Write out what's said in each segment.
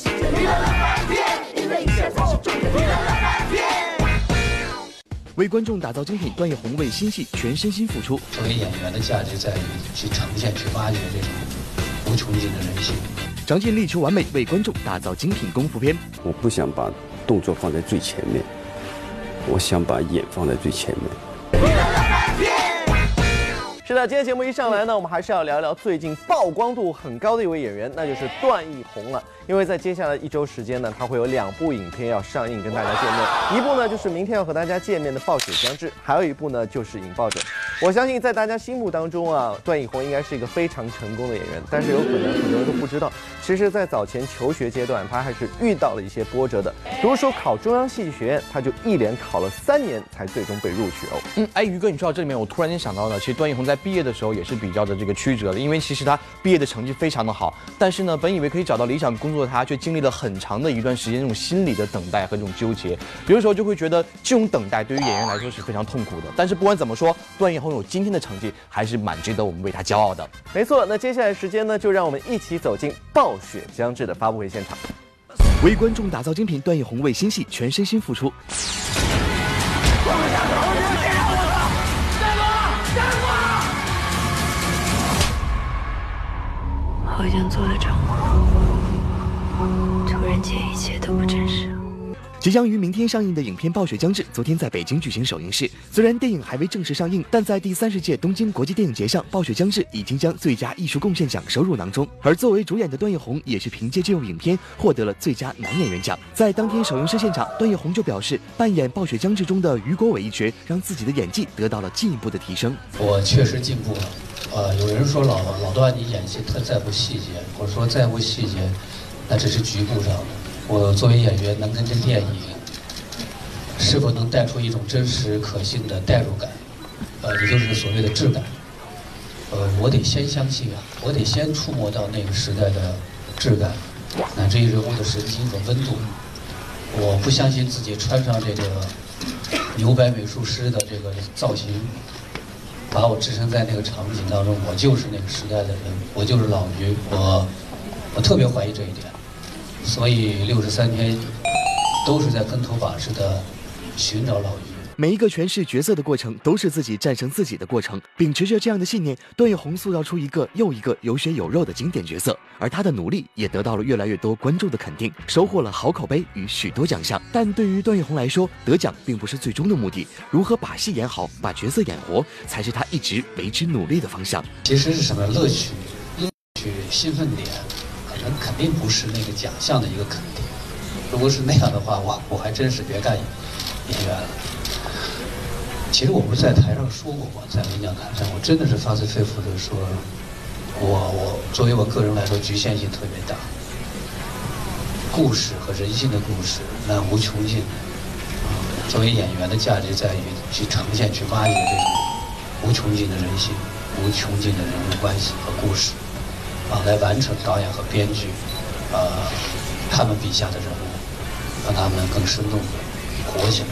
世界娱乐乐翻天，因为一切才是重点，娱乐乐翻天。为观众打造精品，段奕宏为新戏全身心付出。作为演员的价值在于去呈现、去挖掘这种无穷尽的人性。张晋力求完美，为观众打造精品功夫片。我不想把动作放在最前面，我想把演放在最前面。是的，今天节目一上来呢，我们还是要聊聊最近曝光度很高的一位演员，那就是段奕宏了。因为在接下来一周时间呢，他会有两部影片要上映，跟大家见面。一部呢就是明天要和大家见面的《暴雪将至》，还有一部呢就是《引爆者》。我相信在大家心目当中啊，段奕宏应该是一个非常成功的演员，但是有可能很多人都不知道，其实，在早前求学阶段，他还是遇到了一些波折的。比如说考中央戏剧学院，他就一连考了三年才最终被录取哦。嗯，哎，于哥，你说到这里面，我突然间想到了，其实段奕宏在毕业的时候也是比较的这个曲折的，因为其实他毕业的成绩非常的好，但是呢，本以为可以找到理想工作的他，却经历了很长的一段时间这种心理的等待和这种纠结。有的时候就会觉得这种等待对于演员来说是非常痛苦的。但是不管怎么说，段奕宏有今天的成绩，还是蛮值得我们为他骄傲的。没错，那接下来时间呢，就让我们一起走进《暴雪将至》的发布会现场。为观众打造精品，段奕宏为新戏全身心付出。好像做了场梦，突然间一切都不真实了。即将于明天上映的影片《暴雪将至》，昨天在北京举行首映式。虽然电影还未正式上映，但在第三十届东京国际电影节上，《暴雪将至》已经将最佳艺术贡献奖收入囊中。而作为主演的段奕宏，也是凭借这部影片获得了最佳男演员奖。在当天首映式现场，段奕宏就表示，扮演《暴雪将至》中的雨果伟一角，让自己的演技得到了进一步的提升。我确实进步了。呃，有人说老老段你演戏特在乎细节，我说在乎细节，那只是局部上的。我作为演员，能跟这电影是否能带出一种真实可信的代入感，呃，也就是所谓的质感。呃，我得先相信啊，我得先触摸到那个时代的质感，乃至于人物的神经和温度。我不相信自己穿上这个牛白美术师的这个造型，把我置身在那个场景当中，我就是那个时代的人，我就是老于，我我特别怀疑这一点。所以六十三天都是在跟头把式的寻找老于。每一个诠释角色的过程，都是自己战胜自己的过程。秉持着这样的信念，段奕宏塑造出一个又一个有血有肉的经典角色，而他的努力也得到了越来越多观众的肯定，收获了好口碑与许多奖项。但对于段奕宏来说，得奖并不是最终的目的，如何把戏演好，把角色演活，才是他一直为之努力的方向。其实是什么乐趣、乐趣、兴奋点？并不是那个奖项的一个肯定。如果是那样的话，哇，我还真是别干演员了。其实我不是在台上说过吗？在领奖台上，我真的是发自肺腑的说，我我作为我个人来说，局限性特别大。故事和人性的故事，那无穷尽。作为演员的价值在于去呈现、去挖掘这种无穷尽的人性、无穷尽的人物关系和故事。啊，来完成导演和编剧，呃，他们笔下的人物，让他们更生动的活起来。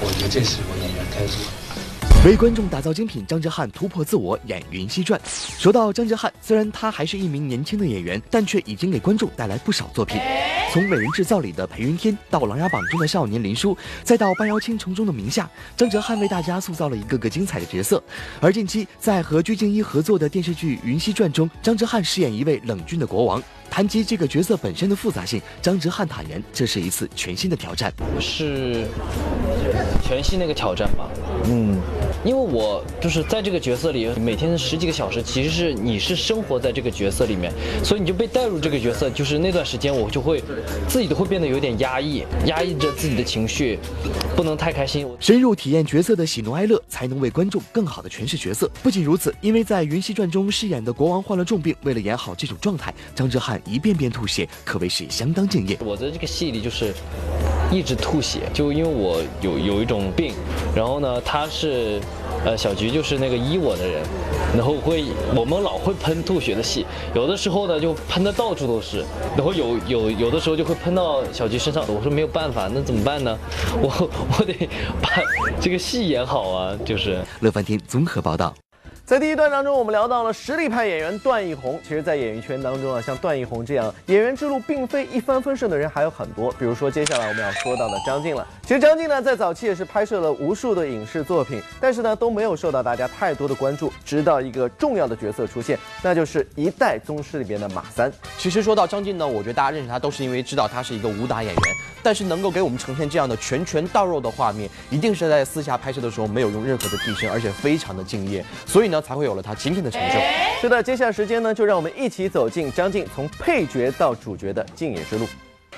我觉得这是我演员该做的。为观众打造精品，张哲瀚突破自我演《云溪传》。说到张哲瀚，虽然他还是一名年轻的演员，但却已经给观众带来不少作品。从《美人制造》里的裴云天，到《琅琊榜》中的少年林殊，再到《半妖倾城》中的明夏，张哲瀚为大家塑造了一个个精彩的角色。而近期在和鞠婧祎合作的电视剧《云汐传》中，张哲瀚饰演一位冷峻的国王。谈及这个角色本身的复杂性，张哲瀚坦言，这是一次全新的挑战，是全新的一个挑战吧。嗯，因为我就是在这个角色里，每天十几个小时，其实是你是生活在这个角色里面，所以你就被带入这个角色，就是那段时间我就会自己都会变得有点压抑，压抑着自己的情绪，不能太开心。深入体验角色的喜怒哀乐，才能为观众更好的诠释角色。不仅如此，因为在《云溪传》中饰演的国王患了重病，为了演好这种状态，张哲瀚一遍遍吐血，可谓是相当敬业。我的这个戏里就是一直吐血，就因为我有有一种病，然后呢，他是，呃，小菊就是那个医我的人，然后会我们老会喷吐血的戏，有的时候呢就喷的到处都是，然后有有有的时候就会喷到小菊身上，我说没有办法，那怎么办呢？我我得把这个戏演好啊，就是。乐翻天综合报道。在第一段当中，我们聊到了实力派演员段奕宏。其实，在演艺圈当中啊，像段奕宏这样演员之路并非一帆风顺的人还有很多。比如说，接下来我们要说到的张晋了。其实，张晋呢，在早期也是拍摄了无数的影视作品，但是呢，都没有受到大家太多的关注。直到一个重要的角色出现，那就是《一代宗师》里边的马三。其实说到张晋呢，我觉得大家认识他都是因为知道他是一个武打演员，但是能够给我们呈现这样的拳拳到肉的画面，一定是在私下拍摄的时候没有用任何的替身，而且非常的敬业，所以呢，才会有了他今天的成就。是的，接下来时间呢，就让我们一起走进张晋从配角到主角的竞演之路。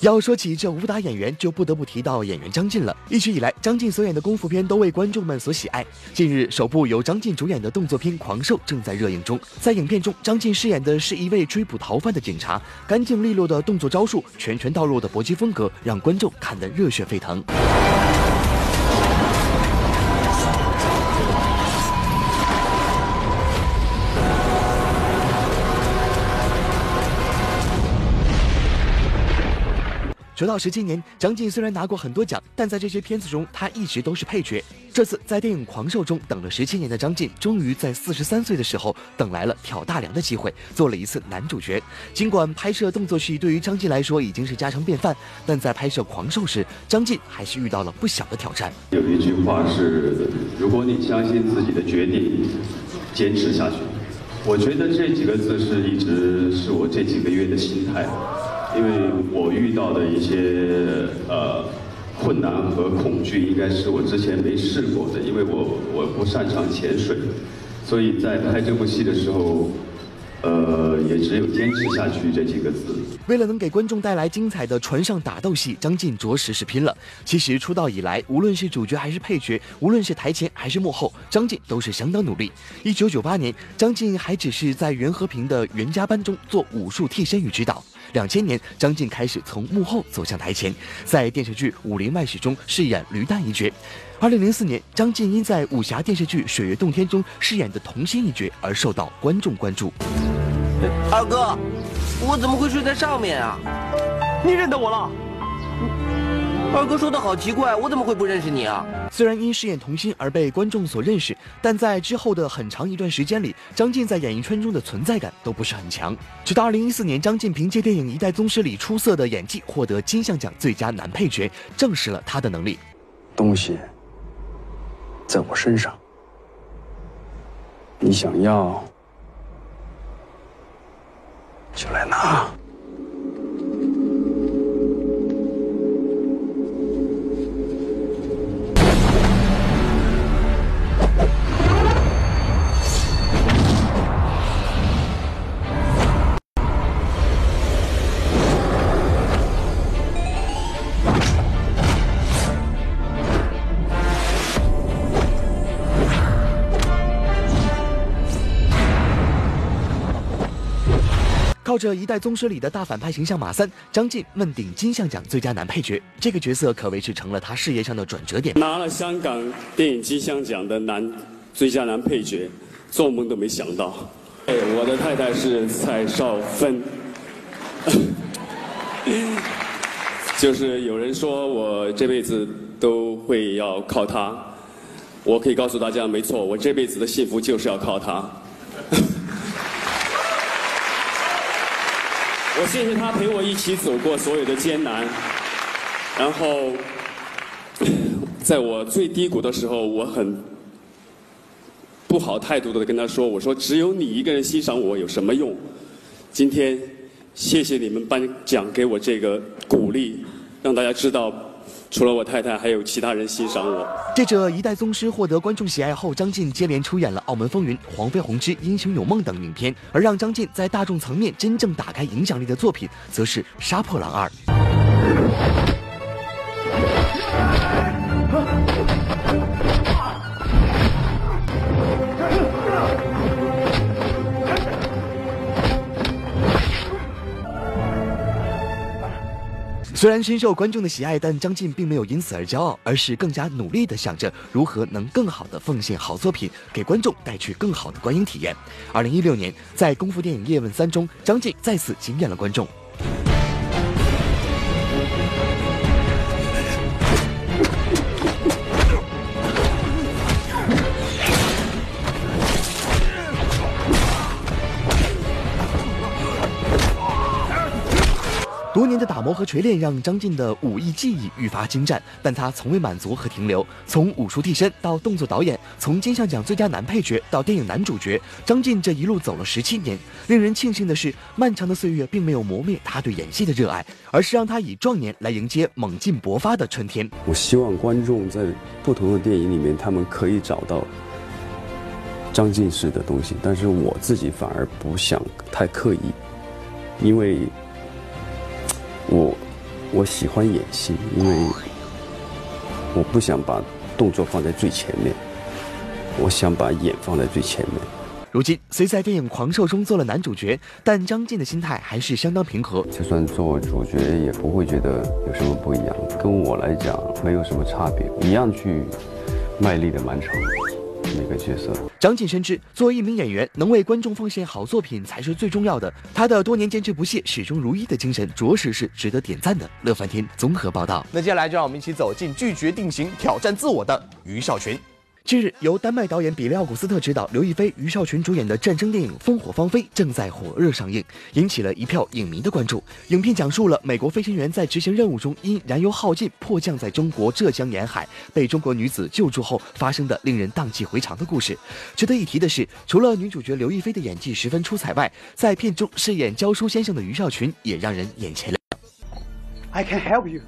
要说起这武打演员，就不得不提到演员张晋了。一直以来，张晋所演的功夫片都为观众们所喜爱。近日，首部由张晋主演的动作片《狂兽》正在热映中。在影片中，张晋饰演的是一位追捕逃犯的警察，干净利落的动作招数，拳拳到肉的搏击风格，让观众看得热血沸腾。直到十七年，张晋虽然拿过很多奖，但在这些片子中，他一直都是配角。这次在电影《狂兽》中等了十七年的张晋，终于在四十三岁的时候等来了挑大梁的机会，做了一次男主角。尽管拍摄动作戏对于张晋来说已经是家常便饭，但在拍摄《狂兽》时，张晋还是遇到了不小的挑战。有一句话是：如果你相信自己的决定，坚持下去。我觉得这几个字是一直是我这几个月的心态。因为我遇到的一些呃困难和恐惧，应该是我之前没试过的。因为我我不擅长潜水，所以在拍这部戏的时候，呃，也只有坚持下去这几个字。为了能给观众带来精彩的船上打斗戏，张晋着实是拼了。其实出道以来，无论是主角还是配角，无论是台前还是幕后，张晋都是相当努力。一九九八年，张晋还只是在袁和平的袁家班中做武术替身与指导。两千年，张晋开始从幕后走向台前，在电视剧《武林外史》中饰演驴蛋一角。二零零四年，张晋因在武侠电视剧《水月洞天》中饰演的童心一角而受到观众关注。二哥，我怎么会睡在上面啊？你认得我了？二哥说的好奇怪，我怎么会不认识你啊？虽然因饰演童心而被观众所认识，但在之后的很长一段时间里，张晋在演艺圈中的存在感都不是很强。直到二零一四年，张晋凭借电影《一代宗师》里出色的演技，获得金像奖最佳男配角，证实了他的能力。东西在我身上，你想要靠着《一代宗师》里的大反派形象马三，张晋问鼎金像奖最佳男配角，这个角色可谓是成了他事业上的转折点。拿了香港电影金像奖的男最佳男配角，做梦都没想到。哎，我的太太是蔡少芬，就是有人说我这辈子都会要靠她，我可以告诉大家，没错，我这辈子的幸福就是要靠她。我谢谢他陪我一起走过所有的艰难，然后在我最低谷的时候，我很不好态度的跟他说：“我说只有你一个人欣赏我有什么用？今天谢谢你们颁奖给我这个鼓励，让大家知道。”除了我太太，还有其他人欣赏我。借着《一代宗师》获得观众喜爱后，张晋接连出演了《澳门风云》《黄飞鸿之英雄有梦》等影片，而让张晋在大众层面真正打开影响力的作品，则是《杀破狼二》。虽然深受观众的喜爱，但张晋并没有因此而骄傲，而是更加努力的想着如何能更好的奉献好作品，给观众带去更好的观影体验。二零一六年，在功夫电影《叶问三》中，张晋再次惊艳了观众。年的打磨和锤炼让张晋的武艺技艺愈发精湛，但他从未满足和停留。从武术替身到动作导演，从金像奖最佳男配角到电影男主角，张晋这一路走了十七年。令人庆幸的是，漫长的岁月并没有磨灭他对演戏的热爱，而是让他以壮年来迎接猛进勃发的春天。我希望观众在不同的电影里面，他们可以找到张晋式的东西，但是我自己反而不想太刻意，因为。我我喜欢演戏，因为我不想把动作放在最前面，我想把演放在最前面。如今虽在电影《狂兽》中做了男主角，但张晋的心态还是相当平和。就算做主角，也不会觉得有什么不一样，跟我来讲没有什么差别，一样去卖力的完成。每个角色，张晋深知，作为一名演员，能为观众奉献好作品才是最重要的。他的多年坚持不懈、始终如一的精神，着实是值得点赞的。乐翻天综合报道。那接下来就让我们一起走进拒绝定型、挑战自我的于少群。近日，由丹麦导演比利奥古斯特执导、刘亦菲、于少群主演的战争电影《烽火芳菲》正在火热上映，引起了一票影迷的关注。影片讲述了美国飞行员在执行任务中因燃油耗尽迫降在中国浙江沿海，被中国女子救助后发生的令人荡气回肠的故事。值得一提的是，除了女主角刘亦菲的演技十分出彩外，在片中饰演教书先生的于少群也让人眼前亮。I can help you.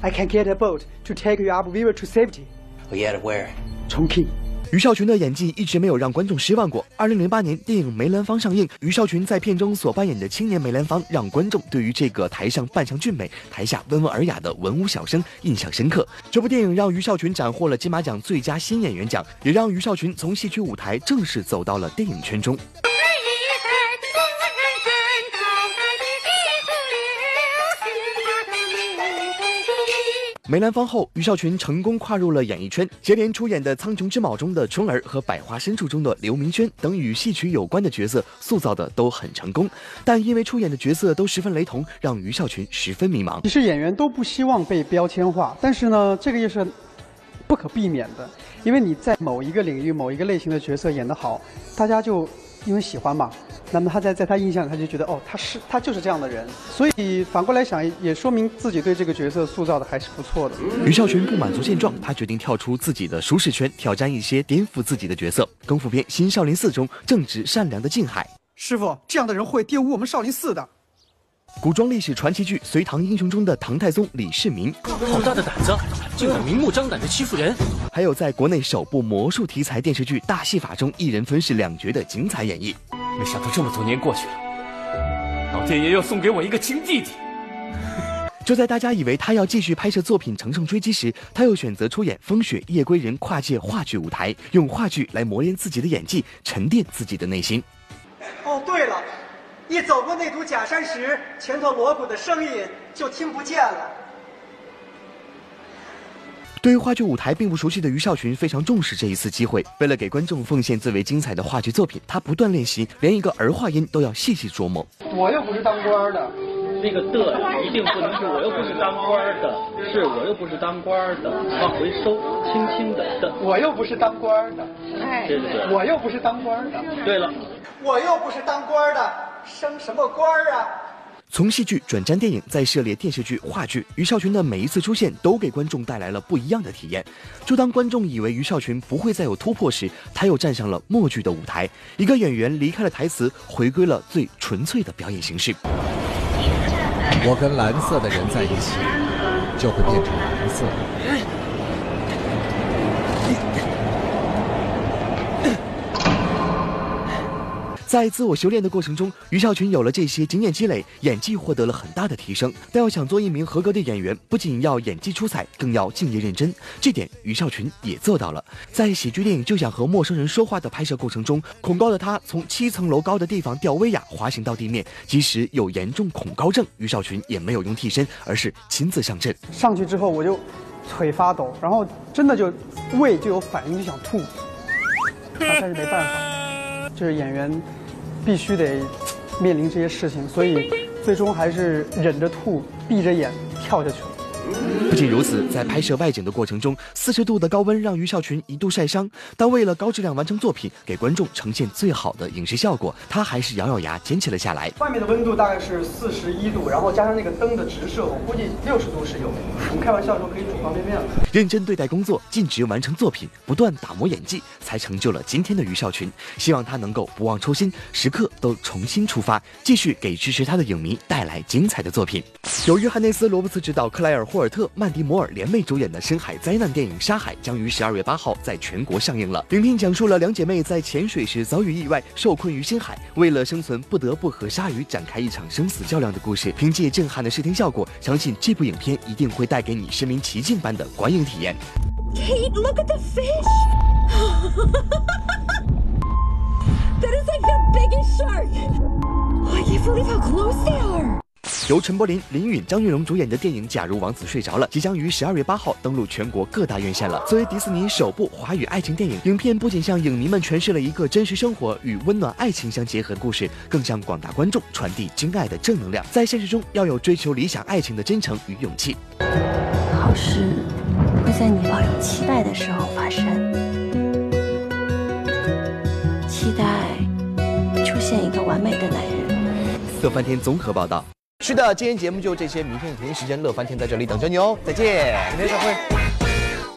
I can get a boat to take you up river to safety. Oh yeah, where? 重庆。于少群的演技一直没有让观众失望过。二零零八年电影《梅兰芳》上映，于少群在片中所扮演的青年梅兰芳，让观众对于这个台上扮相俊美、台下温文尔雅的文武小生印象深刻。这部电影让于少群斩获了金马奖最佳新演员奖，也让于少群从戏曲舞台正式走到了电影圈中。梅兰芳后，于少群成功跨入了演艺圈，接连出演的《苍穹之昴》中的春儿和《百花深处》中的刘明轩等与戏曲有关的角色，塑造的都很成功。但因为出演的角色都十分雷同，让于少群十分迷茫。其实演员都不希望被标签化，但是呢，这个也是不可避免的，因为你在某一个领域、某一个类型的角色演得好，大家就。因为喜欢嘛，那么他在在他印象里，他就觉得哦，他是他就是这样的人，所以反过来想，也说明自己对这个角色塑造的还是不错的。于少群不满足现状，他决定跳出自己的舒适圈，挑战一些颠覆自己的角色。功夫片《新少林寺》中正直善良的静海，师傅，这样的人会玷污我们少林寺的。古装历史传奇剧《隋唐英雄》中的唐太宗李世民，好大的胆子，竟敢明目张胆的欺负人！还有在国内首部魔术题材电视剧《大戏法》中一人分饰两角的精彩演绎。没想到这么多年过去了，老天爷又送给我一个亲弟弟。就在大家以为他要继续拍摄作品乘胜追击时，他又选择出演《风雪夜归人》跨界话剧舞台，用话剧来磨练自己的演技，沉淀自己的内心。哦，对了。一走过那堵假山时，前头锣鼓的声音就听不见了。对于话剧舞台并不熟悉的于少群非常重视这一次机会。为了给观众奉献最为精彩的话剧作品，他不断练习，连一个儿化音都要细细琢磨。我又不是当官的，那个的一定不能是我又不是当官的，是我又不是当官的，往回收，轻轻的的。我又不是当官的，哎，对对对，我又不是当官的。对了，我又不是当官的。升什么官儿啊？从戏剧转战电影，再涉猎电视剧、话剧，于少群的每一次出现都给观众带来了不一样的体验。就当观众以为于少群不会再有突破时，他又站上了默剧的舞台。一个演员离开了台词，回归了最纯粹的表演形式。我跟蓝色的人在一起，就会变成蓝色。在自我修炼的过程中，于少群有了这些经验积累，演技获得了很大的提升。但要想做一名合格的演员，不仅要演技出彩，更要敬业认真。这点于少群也做到了。在喜剧电影《就想和陌生人说话》的拍摄过程中，恐高的他从七层楼高的地方吊威亚滑行到地面，即使有严重恐高症，于少群也没有用替身，而是亲自上阵。上去之后我就腿发抖，然后真的就胃就有反应，就想吐，但是没办法，就是演员。必须得面临这些事情，所以最终还是忍着吐，闭着眼跳下去了。不仅如此，在拍摄外景的过程中，四十度的高温让于少群一度晒伤，但为了高质量完成作品，给观众呈现最好的影视效果，他还是咬咬牙坚持了下来。外面的温度大概是四十一度，然后加上那个灯的直射，我估计六十度是有。我们开玩笑说可以煮方便面了。认真对待工作，尽职完成作品，不断打磨演技，才成就了今天的于少群。希望他能够不忘初心，时刻都重新出发，继续给支持他的影迷带来精彩的作品。由约翰内斯·罗伯茨执导，克莱尔·霍尔特、曼迪·摩尔联袂主演的深海灾难电影《沙海》将于十二月八号在全国上映了。影片讲述了两姐妹在潜水时遭遇意外，受困于深海，为了生存不得不和鲨鱼展开一场生死较量的故事。凭借震撼的视听效果，相信这部影片一定会带给你身临其境般的观影体验。Kate, look at the fish! that is like the biggest shark! Oh, I can't believe how close they are! 由陈柏霖、林允、张云龙主演的电影《假如王子睡着了》即将于十二月八号登陆全国各大院线了。作为迪士尼首部华语爱情电影，影片不仅向影迷们诠释了一个真实生活与温暖爱情相结合的故事，更向广大观众传递真爱的正能量。在现实中，要有追求理想爱情的真诚与勇气。好事会在你抱有期待的时候发生，期待出现一个完美的男人。乐翻天综合报道。是的，今天节目就这些，明天同一时间，乐翻天在这里等着你哦，再见，明天再会。